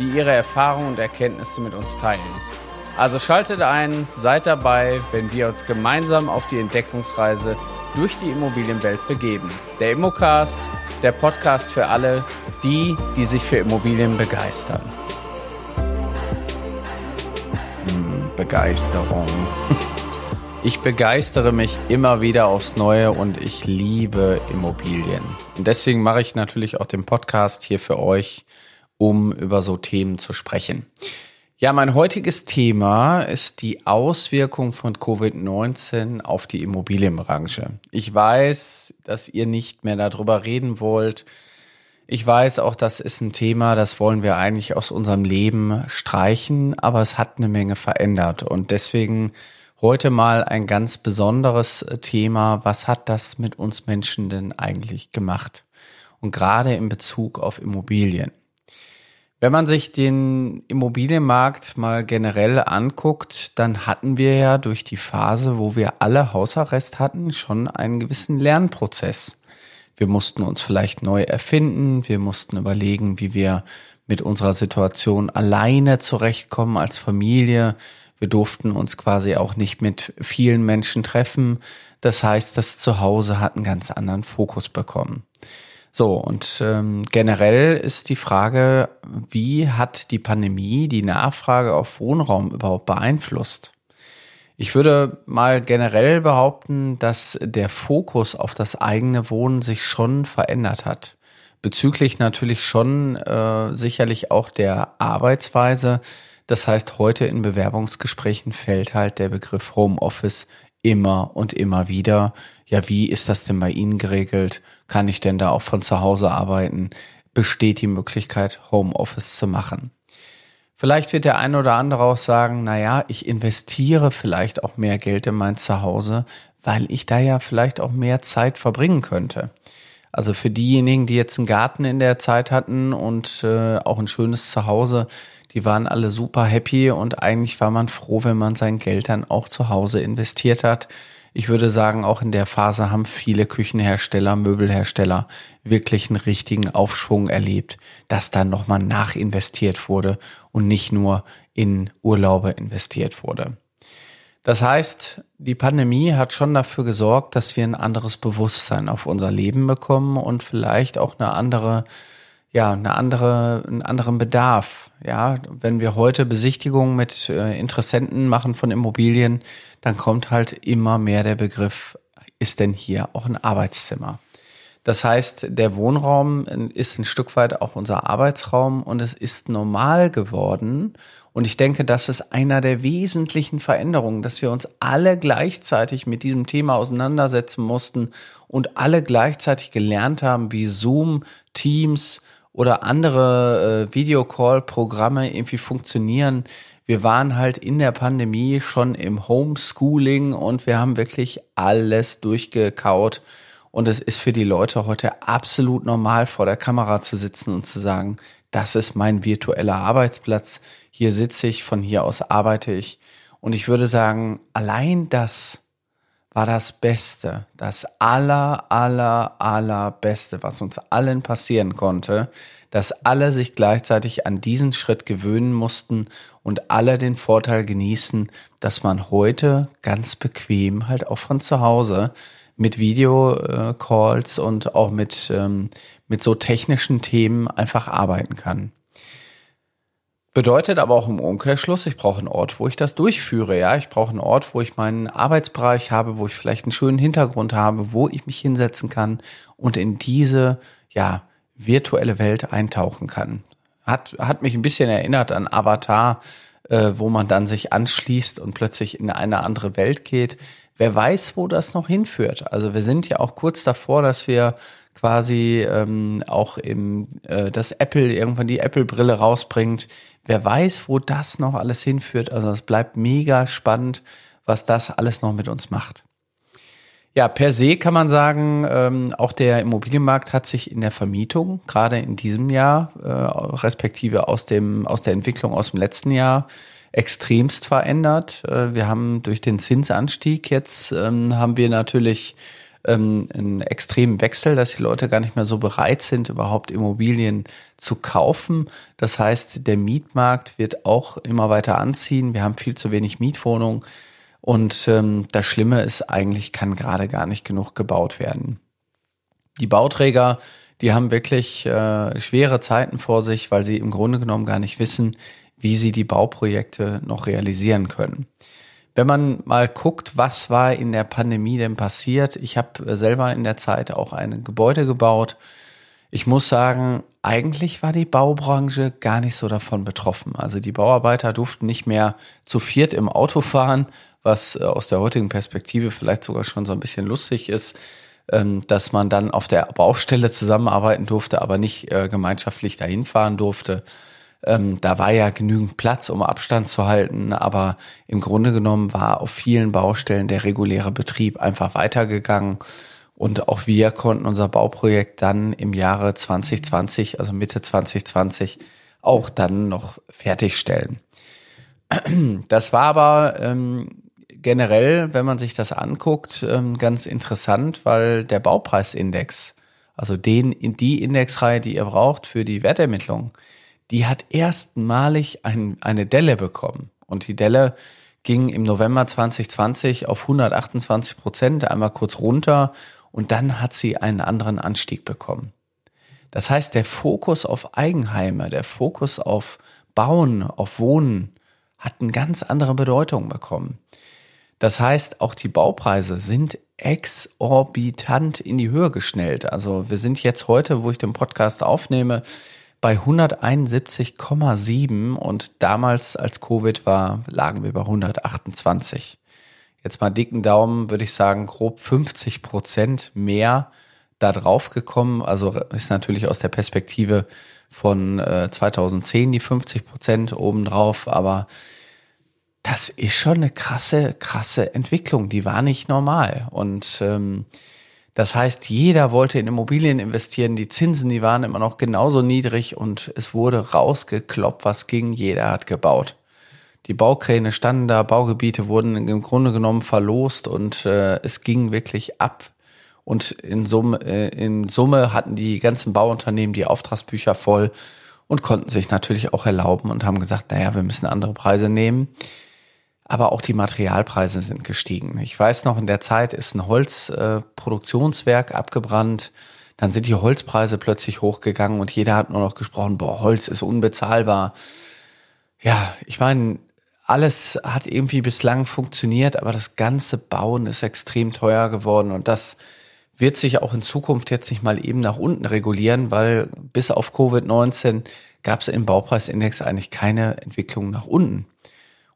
die ihre Erfahrungen und Erkenntnisse mit uns teilen. Also schaltet ein, seid dabei, wenn wir uns gemeinsam auf die Entdeckungsreise durch die Immobilienwelt begeben. Der Immocast, der Podcast für alle, die, die sich für Immobilien begeistern. Hm, Begeisterung. Ich begeistere mich immer wieder aufs Neue und ich liebe Immobilien. Und deswegen mache ich natürlich auch den Podcast hier für euch, um über so Themen zu sprechen. Ja, mein heutiges Thema ist die Auswirkung von Covid-19 auf die Immobilienbranche. Ich weiß, dass ihr nicht mehr darüber reden wollt. Ich weiß auch, das ist ein Thema, das wollen wir eigentlich aus unserem Leben streichen, aber es hat eine Menge verändert und deswegen heute mal ein ganz besonderes Thema. Was hat das mit uns Menschen denn eigentlich gemacht? Und gerade in Bezug auf Immobilien. Wenn man sich den Immobilienmarkt mal generell anguckt, dann hatten wir ja durch die Phase, wo wir alle Hausarrest hatten, schon einen gewissen Lernprozess. Wir mussten uns vielleicht neu erfinden, wir mussten überlegen, wie wir mit unserer Situation alleine zurechtkommen als Familie. Wir durften uns quasi auch nicht mit vielen Menschen treffen. Das heißt, das Zuhause hat einen ganz anderen Fokus bekommen. So, und ähm, generell ist die Frage, wie hat die Pandemie die Nachfrage auf Wohnraum überhaupt beeinflusst? Ich würde mal generell behaupten, dass der Fokus auf das eigene Wohnen sich schon verändert hat. Bezüglich natürlich schon äh, sicherlich auch der Arbeitsweise. Das heißt, heute in Bewerbungsgesprächen fällt halt der Begriff Homeoffice immer und immer wieder. Ja, wie ist das denn bei Ihnen geregelt? Kann ich denn da auch von zu Hause arbeiten? Besteht die Möglichkeit, Homeoffice zu machen? Vielleicht wird der ein oder andere auch sagen, na ja, ich investiere vielleicht auch mehr Geld in mein Zuhause, weil ich da ja vielleicht auch mehr Zeit verbringen könnte. Also für diejenigen, die jetzt einen Garten in der Zeit hatten und äh, auch ein schönes Zuhause, die waren alle super happy und eigentlich war man froh, wenn man sein Geld dann auch zu Hause investiert hat. Ich würde sagen, auch in der Phase haben viele Küchenhersteller, Möbelhersteller wirklich einen richtigen Aufschwung erlebt, dass dann nochmal nachinvestiert wurde und nicht nur in Urlaube investiert wurde. Das heißt, die Pandemie hat schon dafür gesorgt, dass wir ein anderes Bewusstsein auf unser Leben bekommen und vielleicht auch eine andere ja, eine andere, einen anderen Bedarf. Ja, wenn wir heute Besichtigungen mit äh, Interessenten machen von Immobilien, dann kommt halt immer mehr der Begriff, ist denn hier auch ein Arbeitszimmer? Das heißt, der Wohnraum ist ein Stück weit auch unser Arbeitsraum und es ist normal geworden. Und ich denke, das ist einer der wesentlichen Veränderungen, dass wir uns alle gleichzeitig mit diesem Thema auseinandersetzen mussten und alle gleichzeitig gelernt haben, wie Zoom, Teams, oder andere äh, Videocall-Programme irgendwie funktionieren. Wir waren halt in der Pandemie schon im Homeschooling und wir haben wirklich alles durchgekaut. Und es ist für die Leute heute absolut normal, vor der Kamera zu sitzen und zu sagen, das ist mein virtueller Arbeitsplatz. Hier sitze ich, von hier aus arbeite ich. Und ich würde sagen, allein das war das Beste, das aller, aller, aller Beste, was uns allen passieren konnte, dass alle sich gleichzeitig an diesen Schritt gewöhnen mussten und alle den Vorteil genießen, dass man heute ganz bequem halt auch von zu Hause mit Videocalls und auch mit, ähm, mit so technischen Themen einfach arbeiten kann. Bedeutet aber auch im Umkehrschluss, ich brauche einen Ort, wo ich das durchführe. Ja, ich brauche einen Ort, wo ich meinen Arbeitsbereich habe, wo ich vielleicht einen schönen Hintergrund habe, wo ich mich hinsetzen kann und in diese, ja, virtuelle Welt eintauchen kann. Hat, hat mich ein bisschen erinnert an Avatar, äh, wo man dann sich anschließt und plötzlich in eine andere Welt geht. Wer weiß, wo das noch hinführt. Also wir sind ja auch kurz davor, dass wir quasi ähm, auch im, äh, dass Apple irgendwann die Apple-Brille rausbringt. Wer weiß, wo das noch alles hinführt. Also es bleibt mega spannend, was das alles noch mit uns macht. Ja, per se kann man sagen, ähm, auch der Immobilienmarkt hat sich in der Vermietung, gerade in diesem Jahr, äh, respektive aus, dem, aus der Entwicklung aus dem letzten Jahr, extremst verändert. Äh, wir haben durch den Zinsanstieg jetzt, ähm, haben wir natürlich ähm, einen extremen Wechsel, dass die Leute gar nicht mehr so bereit sind, überhaupt Immobilien zu kaufen. Das heißt, der Mietmarkt wird auch immer weiter anziehen. Wir haben viel zu wenig Mietwohnungen. Und ähm, das Schlimme ist, eigentlich kann gerade gar nicht genug gebaut werden. Die Bauträger, die haben wirklich äh, schwere Zeiten vor sich, weil sie im Grunde genommen gar nicht wissen, wie sie die Bauprojekte noch realisieren können. Wenn man mal guckt, was war in der Pandemie denn passiert, ich habe äh, selber in der Zeit auch ein Gebäude gebaut. Ich muss sagen, eigentlich war die Baubranche gar nicht so davon betroffen. Also die Bauarbeiter durften nicht mehr zu viert im Auto fahren, was äh, aus der heutigen Perspektive vielleicht sogar schon so ein bisschen lustig ist, ähm, dass man dann auf der Baustelle zusammenarbeiten durfte, aber nicht äh, gemeinschaftlich dahin fahren durfte. Ähm, da war ja genügend Platz, um Abstand zu halten, aber im Grunde genommen war auf vielen Baustellen der reguläre Betrieb einfach weitergegangen. Und auch wir konnten unser Bauprojekt dann im Jahre 2020, also Mitte 2020, auch dann noch fertigstellen. Das war aber ähm, generell, wenn man sich das anguckt, ähm, ganz interessant, weil der Baupreisindex, also den die Indexreihe, die ihr braucht für die Wertermittlung, die hat erstmalig ein, eine Delle bekommen. Und die Delle ging im November 2020 auf 128 Prozent, einmal kurz runter und dann hat sie einen anderen Anstieg bekommen. Das heißt, der Fokus auf Eigenheime, der Fokus auf Bauen, auf Wohnen hat eine ganz andere Bedeutung bekommen. Das heißt, auch die Baupreise sind exorbitant in die Höhe geschnellt. Also wir sind jetzt heute, wo ich den Podcast aufnehme, bei 171,7 und damals, als Covid war, lagen wir bei 128. Jetzt mal dicken Daumen, würde ich sagen, grob 50 Prozent mehr da drauf gekommen. Also ist natürlich aus der Perspektive von äh, 2010 die 50 Prozent obendrauf, aber das ist schon eine krasse, krasse Entwicklung. Die war nicht normal. Und ähm, das heißt, jeder wollte in Immobilien investieren. Die Zinsen, die waren immer noch genauso niedrig und es wurde rausgekloppt, was ging. Jeder hat gebaut. Die Baukräne standen da, Baugebiete wurden im Grunde genommen verlost und äh, es ging wirklich ab. Und in Summe, äh, in Summe hatten die ganzen Bauunternehmen die Auftragsbücher voll und konnten sich natürlich auch erlauben und haben gesagt, naja, wir müssen andere Preise nehmen aber auch die Materialpreise sind gestiegen. Ich weiß noch, in der Zeit ist ein Holzproduktionswerk äh, abgebrannt. Dann sind die Holzpreise plötzlich hochgegangen und jeder hat nur noch gesprochen, boah, Holz ist unbezahlbar. Ja, ich meine, alles hat irgendwie bislang funktioniert, aber das ganze Bauen ist extrem teuer geworden und das wird sich auch in Zukunft jetzt nicht mal eben nach unten regulieren, weil bis auf Covid-19 gab es im Baupreisindex eigentlich keine Entwicklung nach unten.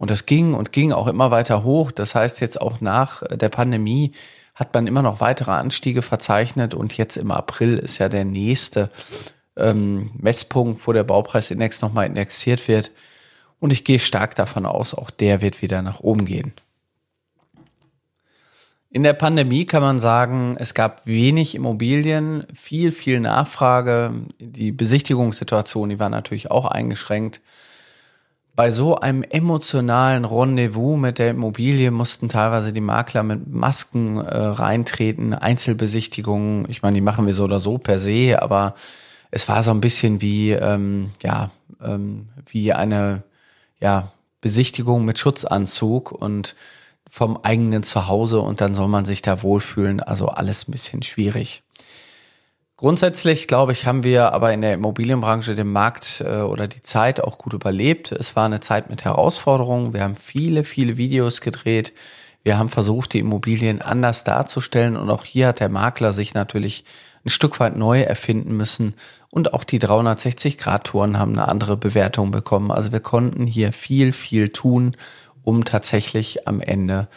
Und das ging und ging auch immer weiter hoch. Das heißt, jetzt auch nach der Pandemie hat man immer noch weitere Anstiege verzeichnet und jetzt im April ist ja der nächste ähm, Messpunkt, wo der Baupreisindex nochmal indexiert wird. Und ich gehe stark davon aus, auch der wird wieder nach oben gehen. In der Pandemie kann man sagen, es gab wenig Immobilien, viel, viel Nachfrage. Die Besichtigungssituation, die war natürlich auch eingeschränkt bei so einem emotionalen Rendezvous mit der Immobilie mussten teilweise die Makler mit Masken äh, reintreten, Einzelbesichtigungen. Ich meine, die machen wir so oder so per se, aber es war so ein bisschen wie ähm, ja ähm, wie eine ja Besichtigung mit Schutzanzug und vom eigenen Zuhause und dann soll man sich da wohlfühlen. Also alles ein bisschen schwierig. Grundsätzlich, glaube ich, haben wir aber in der Immobilienbranche den Markt äh, oder die Zeit auch gut überlebt. Es war eine Zeit mit Herausforderungen. Wir haben viele, viele Videos gedreht. Wir haben versucht, die Immobilien anders darzustellen. Und auch hier hat der Makler sich natürlich ein Stück weit neu erfinden müssen. Und auch die 360-Grad-Touren haben eine andere Bewertung bekommen. Also wir konnten hier viel, viel tun, um tatsächlich am Ende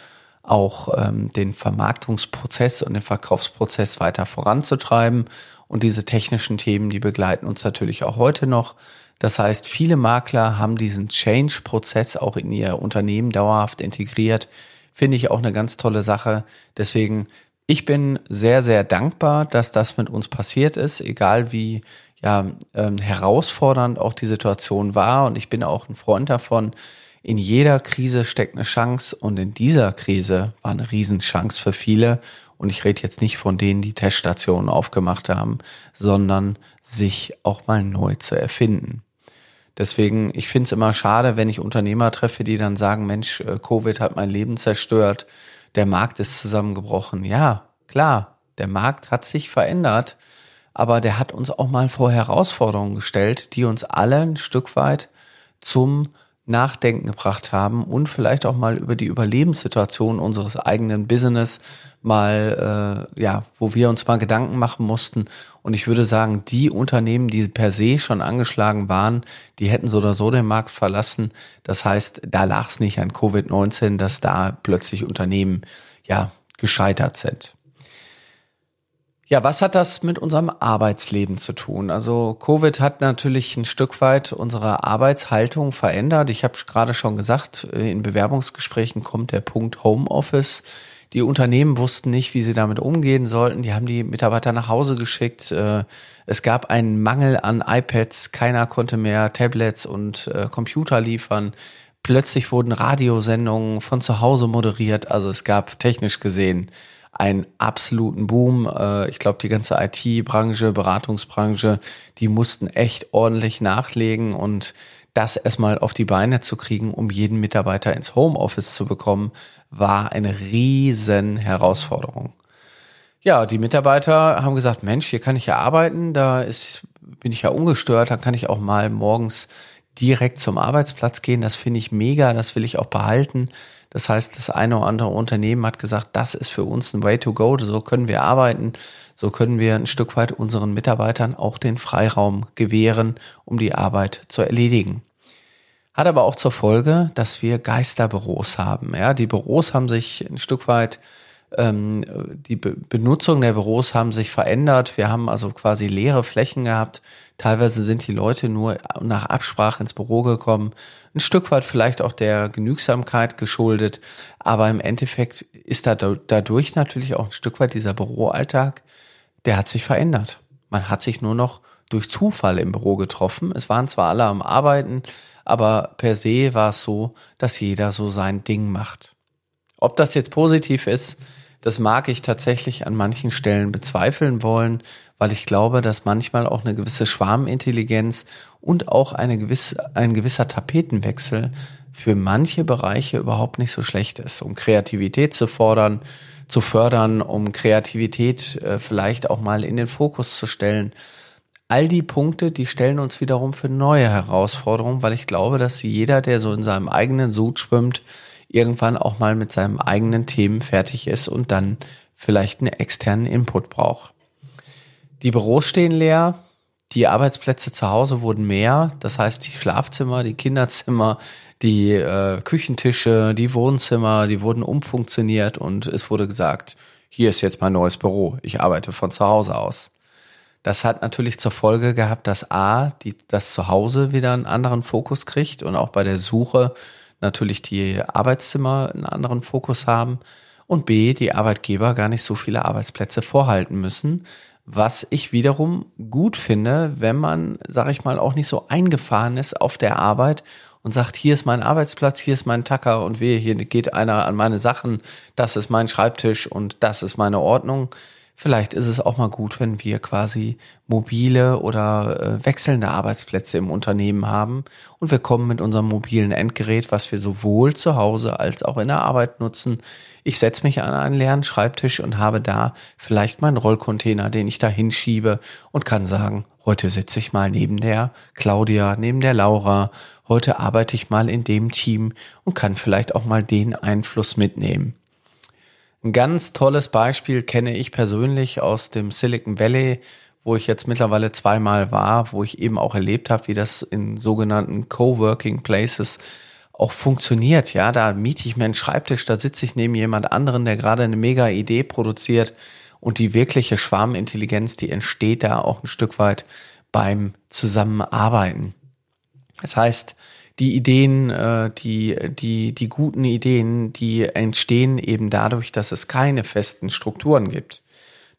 auch ähm, den Vermarktungsprozess und den Verkaufsprozess weiter voranzutreiben. Und diese technischen Themen, die begleiten uns natürlich auch heute noch. Das heißt, viele Makler haben diesen Change-Prozess auch in ihr Unternehmen dauerhaft integriert. Finde ich auch eine ganz tolle Sache. Deswegen, ich bin sehr, sehr dankbar, dass das mit uns passiert ist, egal wie ja, ähm, herausfordernd auch die Situation war. Und ich bin auch ein Freund davon, in jeder Krise steckt eine Chance und in dieser Krise war eine Riesenchance für viele. Und ich rede jetzt nicht von denen, die Teststationen aufgemacht haben, sondern sich auch mal neu zu erfinden. Deswegen, ich finde es immer schade, wenn ich Unternehmer treffe, die dann sagen, Mensch, äh, Covid hat mein Leben zerstört, der Markt ist zusammengebrochen. Ja, klar, der Markt hat sich verändert, aber der hat uns auch mal vor Herausforderungen gestellt, die uns alle ein Stück weit zum Nachdenken gebracht haben und vielleicht auch mal über die Überlebenssituation unseres eigenen Business mal, äh, ja, wo wir uns mal Gedanken machen mussten. Und ich würde sagen, die Unternehmen, die per se schon angeschlagen waren, die hätten so oder so den Markt verlassen. Das heißt, da lag es nicht an Covid-19, dass da plötzlich Unternehmen, ja, gescheitert sind. Ja, was hat das mit unserem Arbeitsleben zu tun? Also Covid hat natürlich ein Stück weit unsere Arbeitshaltung verändert. Ich habe gerade schon gesagt, in Bewerbungsgesprächen kommt der Punkt Homeoffice. Die Unternehmen wussten nicht, wie sie damit umgehen sollten. Die haben die Mitarbeiter nach Hause geschickt. Äh, es gab einen Mangel an iPads. Keiner konnte mehr Tablets und äh, Computer liefern. Plötzlich wurden Radiosendungen von zu Hause moderiert. Also es gab technisch gesehen einen absoluten Boom. Äh, ich glaube, die ganze IT-Branche, Beratungsbranche, die mussten echt ordentlich nachlegen und das erstmal auf die Beine zu kriegen, um jeden Mitarbeiter ins Homeoffice zu bekommen, war eine riesen Herausforderung. Ja, die Mitarbeiter haben gesagt, Mensch, hier kann ich ja arbeiten, da ist, bin ich ja ungestört, da kann ich auch mal morgens direkt zum Arbeitsplatz gehen. Das finde ich mega, das will ich auch behalten. Das heißt, das eine oder andere Unternehmen hat gesagt, das ist für uns ein Way to go, so können wir arbeiten, so können wir ein Stück weit unseren Mitarbeitern auch den Freiraum gewähren, um die Arbeit zu erledigen. Hat aber auch zur Folge, dass wir Geisterbüros haben. Ja, die Büros haben sich ein Stück weit ähm, die Be Benutzung der Büros haben sich verändert. Wir haben also quasi leere Flächen gehabt. Teilweise sind die Leute nur nach Absprache ins Büro gekommen. Ein Stück weit vielleicht auch der Genügsamkeit geschuldet. Aber im Endeffekt ist da dadurch natürlich auch ein Stück weit dieser Büroalltag, der hat sich verändert. Man hat sich nur noch durch Zufall im Büro getroffen. Es waren zwar alle am Arbeiten, aber per se war es so, dass jeder so sein Ding macht. Ob das jetzt positiv ist, das mag ich tatsächlich an manchen Stellen bezweifeln wollen, weil ich glaube, dass manchmal auch eine gewisse Schwarmintelligenz und auch eine gewisse, ein gewisser Tapetenwechsel für manche Bereiche überhaupt nicht so schlecht ist, um Kreativität zu fordern, zu fördern, um Kreativität äh, vielleicht auch mal in den Fokus zu stellen. All die Punkte, die stellen uns wiederum für neue Herausforderungen, weil ich glaube, dass jeder, der so in seinem eigenen Sud schwimmt, irgendwann auch mal mit seinem eigenen Themen fertig ist und dann vielleicht einen externen Input braucht. Die Büros stehen leer, die Arbeitsplätze zu Hause wurden mehr, das heißt die Schlafzimmer, die Kinderzimmer, die äh, Küchentische, die Wohnzimmer, die wurden umfunktioniert und es wurde gesagt, hier ist jetzt mein neues Büro, ich arbeite von zu Hause aus. Das hat natürlich zur Folge gehabt, dass A, die, das Zuhause wieder einen anderen Fokus kriegt und auch bei der Suche natürlich die Arbeitszimmer einen anderen Fokus haben und B, die Arbeitgeber gar nicht so viele Arbeitsplätze vorhalten müssen, was ich wiederum gut finde, wenn man, sag ich mal, auch nicht so eingefahren ist auf der Arbeit und sagt, hier ist mein Arbeitsplatz, hier ist mein Tacker und wehe, hier geht einer an meine Sachen, das ist mein Schreibtisch und das ist meine Ordnung, Vielleicht ist es auch mal gut, wenn wir quasi mobile oder äh, wechselnde Arbeitsplätze im Unternehmen haben und wir kommen mit unserem mobilen Endgerät, was wir sowohl zu Hause als auch in der Arbeit nutzen. Ich setze mich an einen leeren Schreibtisch und habe da vielleicht meinen Rollcontainer, den ich da hinschiebe und kann sagen, heute sitze ich mal neben der Claudia, neben der Laura, heute arbeite ich mal in dem Team und kann vielleicht auch mal den Einfluss mitnehmen. Ein ganz tolles Beispiel kenne ich persönlich aus dem Silicon Valley, wo ich jetzt mittlerweile zweimal war, wo ich eben auch erlebt habe, wie das in sogenannten Coworking Places auch funktioniert. Ja, da miete ich mir einen Schreibtisch, da sitze ich neben jemand anderen, der gerade eine mega Idee produziert und die wirkliche Schwarmintelligenz, die entsteht da auch ein Stück weit beim Zusammenarbeiten. Das heißt, die Ideen, äh, die, die, die guten Ideen, die entstehen eben dadurch, dass es keine festen Strukturen gibt.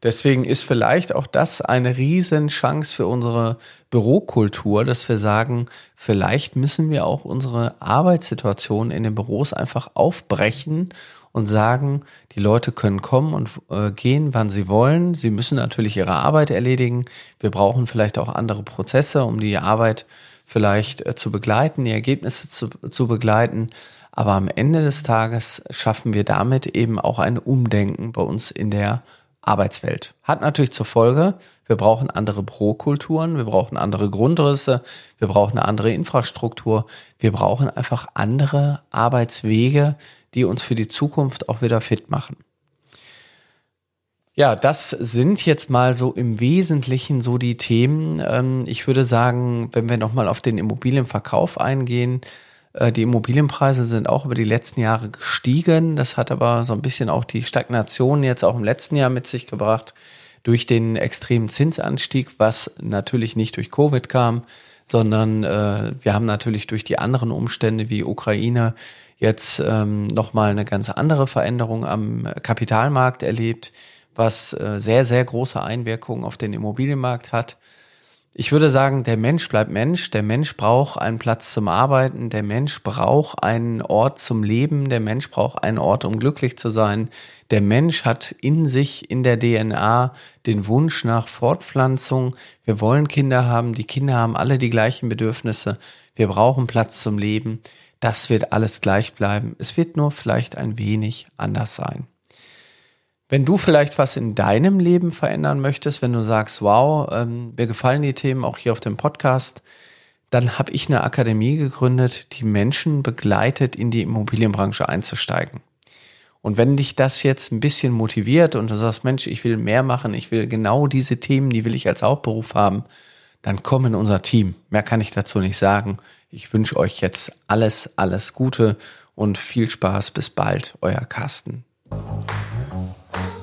Deswegen ist vielleicht auch das eine Riesenchance für unsere Bürokultur, dass wir sagen, vielleicht müssen wir auch unsere Arbeitssituation in den Büros einfach aufbrechen und sagen, die Leute können kommen und äh, gehen, wann sie wollen. Sie müssen natürlich ihre Arbeit erledigen. Wir brauchen vielleicht auch andere Prozesse, um die Arbeit vielleicht äh, zu begleiten, die Ergebnisse zu, zu begleiten. Aber am Ende des Tages schaffen wir damit eben auch ein Umdenken bei uns in der Arbeitswelt. Hat natürlich zur Folge, wir brauchen andere Pro-Kulturen, wir brauchen andere Grundrisse, wir brauchen eine andere Infrastruktur, wir brauchen einfach andere Arbeitswege, die uns für die Zukunft auch wieder fit machen. Ja, das sind jetzt mal so im Wesentlichen so die Themen. Ähm, ich würde sagen, wenn wir nochmal auf den Immobilienverkauf eingehen, äh, die Immobilienpreise sind auch über die letzten Jahre gestiegen. Das hat aber so ein bisschen auch die Stagnation jetzt auch im letzten Jahr mit sich gebracht durch den extremen Zinsanstieg, was natürlich nicht durch Covid kam, sondern äh, wir haben natürlich durch die anderen Umstände wie Ukraine jetzt ähm, nochmal eine ganz andere Veränderung am Kapitalmarkt erlebt, was äh, sehr, sehr große Einwirkungen auf den Immobilienmarkt hat. Ich würde sagen, der Mensch bleibt Mensch, der Mensch braucht einen Platz zum Arbeiten, der Mensch braucht einen Ort zum Leben, der Mensch braucht einen Ort, um glücklich zu sein. Der Mensch hat in sich, in der DNA, den Wunsch nach Fortpflanzung. Wir wollen Kinder haben, die Kinder haben alle die gleichen Bedürfnisse. Wir brauchen Platz zum Leben. Das wird alles gleich bleiben. Es wird nur vielleicht ein wenig anders sein. Wenn du vielleicht was in deinem Leben verändern möchtest, wenn du sagst, wow, ähm, mir gefallen die Themen auch hier auf dem Podcast, dann habe ich eine Akademie gegründet, die Menschen begleitet, in die Immobilienbranche einzusteigen. Und wenn dich das jetzt ein bisschen motiviert und du sagst, Mensch, ich will mehr machen, ich will genau diese Themen, die will ich als Hauptberuf haben, dann komm in unser Team. Mehr kann ich dazu nicht sagen. Ich wünsche euch jetzt alles, alles Gute und viel Spaß. Bis bald, euer Carsten.